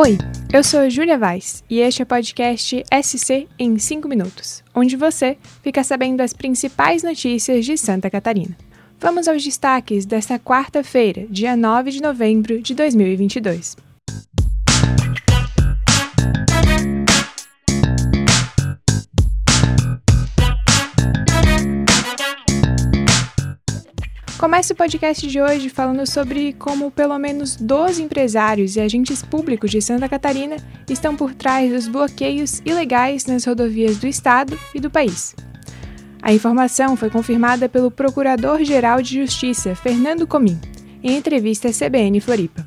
Oi, eu sou Júlia Vaz e este é o podcast SC em 5 minutos, onde você fica sabendo as principais notícias de Santa Catarina. Vamos aos destaques desta quarta-feira, dia 9 de novembro de 2022. Começa o podcast de hoje falando sobre como pelo menos 12 empresários e agentes públicos de Santa Catarina estão por trás dos bloqueios ilegais nas rodovias do estado e do país. A informação foi confirmada pelo Procurador-Geral de Justiça, Fernando Comim, em entrevista à CBN Floripa.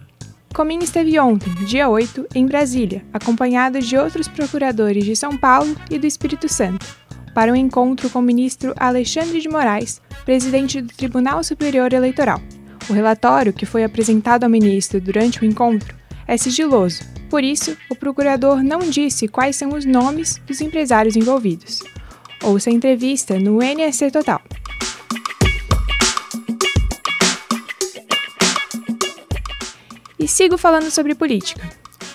Comim esteve ontem, dia 8, em Brasília, acompanhado de outros procuradores de São Paulo e do Espírito Santo, para um encontro com o ministro Alexandre de Moraes, presidente do Tribunal Superior Eleitoral. O relatório, que foi apresentado ao ministro durante o encontro, é sigiloso, por isso, o procurador não disse quais são os nomes dos empresários envolvidos. Ouça a entrevista no NSC Total. E sigo falando sobre política.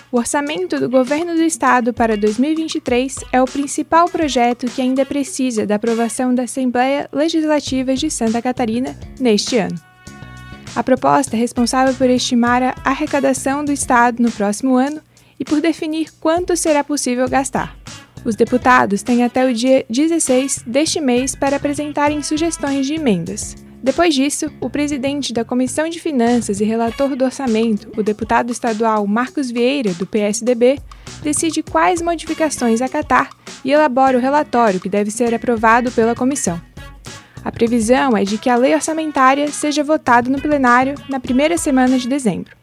O orçamento do governo do estado para 2023 é o principal projeto que ainda precisa da aprovação da Assembleia Legislativa de Santa Catarina neste ano. A proposta é responsável por estimar a arrecadação do estado no próximo ano e por definir quanto será possível gastar. Os deputados têm até o dia 16 deste mês para apresentarem sugestões de emendas. Depois disso, o presidente da Comissão de Finanças e relator do orçamento, o deputado estadual Marcos Vieira, do PSDB, decide quais modificações acatar e elabora o relatório que deve ser aprovado pela comissão. A previsão é de que a lei orçamentária seja votada no plenário na primeira semana de dezembro.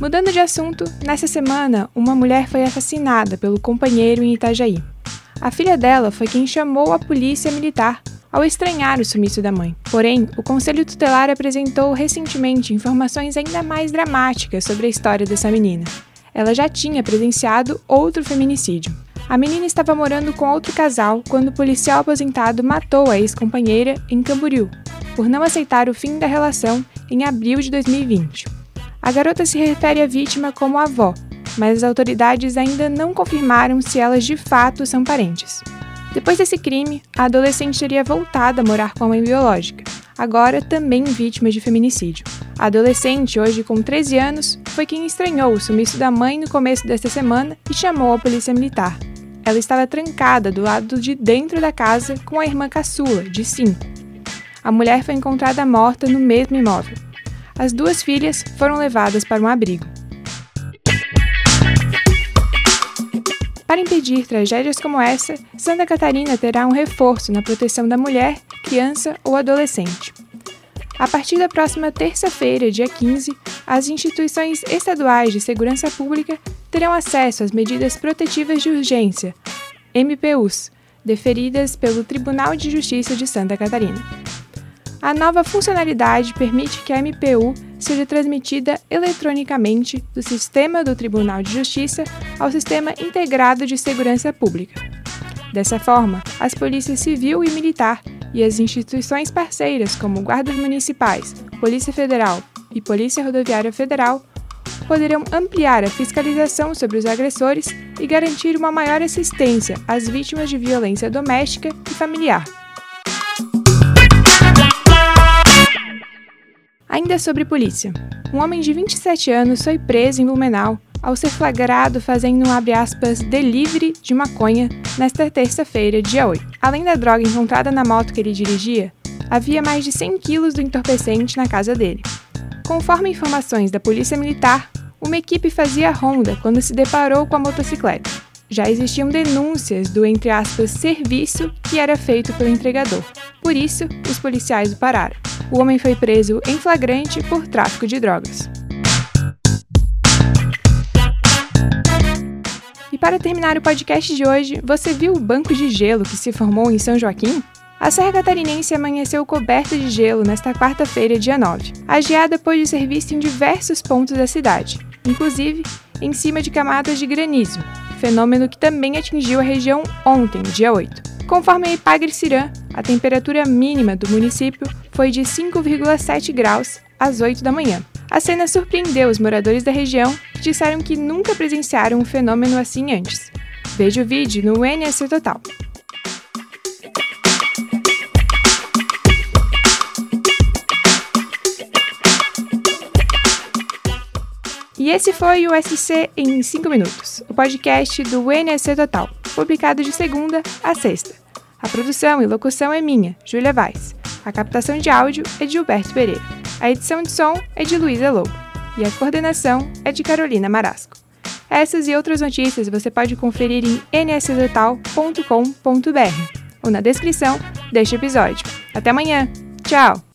Mudando de assunto, nessa semana, uma mulher foi assassinada pelo companheiro em Itajaí. A filha dela foi quem chamou a polícia militar ao estranhar o sumiço da mãe. Porém, o Conselho Tutelar apresentou recentemente informações ainda mais dramáticas sobre a história dessa menina. Ela já tinha presenciado outro feminicídio. A menina estava morando com outro casal quando o policial aposentado matou a ex-companheira em Camboriú, por não aceitar o fim da relação em abril de 2020. A garota se refere à vítima como avó mas as autoridades ainda não confirmaram se elas de fato são parentes. Depois desse crime, a adolescente teria voltado a morar com a mãe biológica, agora também vítima de feminicídio. A adolescente, hoje com 13 anos, foi quem estranhou o sumiço da mãe no começo desta semana e chamou a polícia militar. Ela estava trancada do lado de dentro da casa com a irmã caçula, de 5. A mulher foi encontrada morta no mesmo imóvel. As duas filhas foram levadas para um abrigo. Para impedir tragédias como essa, Santa Catarina terá um reforço na proteção da mulher, criança ou adolescente. A partir da próxima terça-feira, dia 15, as instituições estaduais de segurança pública terão acesso às medidas protetivas de urgência, MPUs, deferidas pelo Tribunal de Justiça de Santa Catarina. A nova funcionalidade permite que a MPU seja transmitida eletronicamente do sistema do Tribunal de Justiça ao Sistema Integrado de Segurança Pública. Dessa forma, as polícias civil e militar e as instituições parceiras, como guardas municipais, Polícia Federal e Polícia Rodoviária Federal, poderão ampliar a fiscalização sobre os agressores e garantir uma maior assistência às vítimas de violência doméstica e familiar. Ainda sobre polícia. Um homem de 27 anos foi preso em Blumenau ao ser flagrado fazendo um aspas, delivery de maconha nesta terça-feira, dia 8. Além da droga encontrada na moto que ele dirigia, havia mais de 100 quilos do entorpecente na casa dele. Conforme informações da Polícia Militar, uma equipe fazia ronda quando se deparou com a motocicleta. Já existiam denúncias do, entre aspas, serviço que era feito pelo entregador. Por isso, os policiais o pararam o homem foi preso em flagrante por tráfico de drogas. E para terminar o podcast de hoje, você viu o banco de gelo que se formou em São Joaquim? A Serra Catarinense amanheceu coberta de gelo nesta quarta-feira, dia 9. A geada pôde ser vista em diversos pontos da cidade, inclusive em cima de camadas de granizo, fenômeno que também atingiu a região ontem, dia 8. Conforme a Ipagre-Cirã, a temperatura mínima do município foi de 5,7 graus às 8 da manhã. A cena surpreendeu os moradores da região, que disseram que nunca presenciaram um fenômeno assim antes. Veja o vídeo no NSC Total. E esse foi o SC em 5 minutos, o podcast do NSC Total, publicado de segunda a sexta. Produção e locução é minha, Júlia Vaz. A captação de áudio é de Gilberto Pereira. A edição de som é de Luísa Lobo. E a coordenação é de Carolina Marasco. Essas e outras notícias você pode conferir em nsctotal.com.br ou na descrição deste episódio. Até amanhã! Tchau!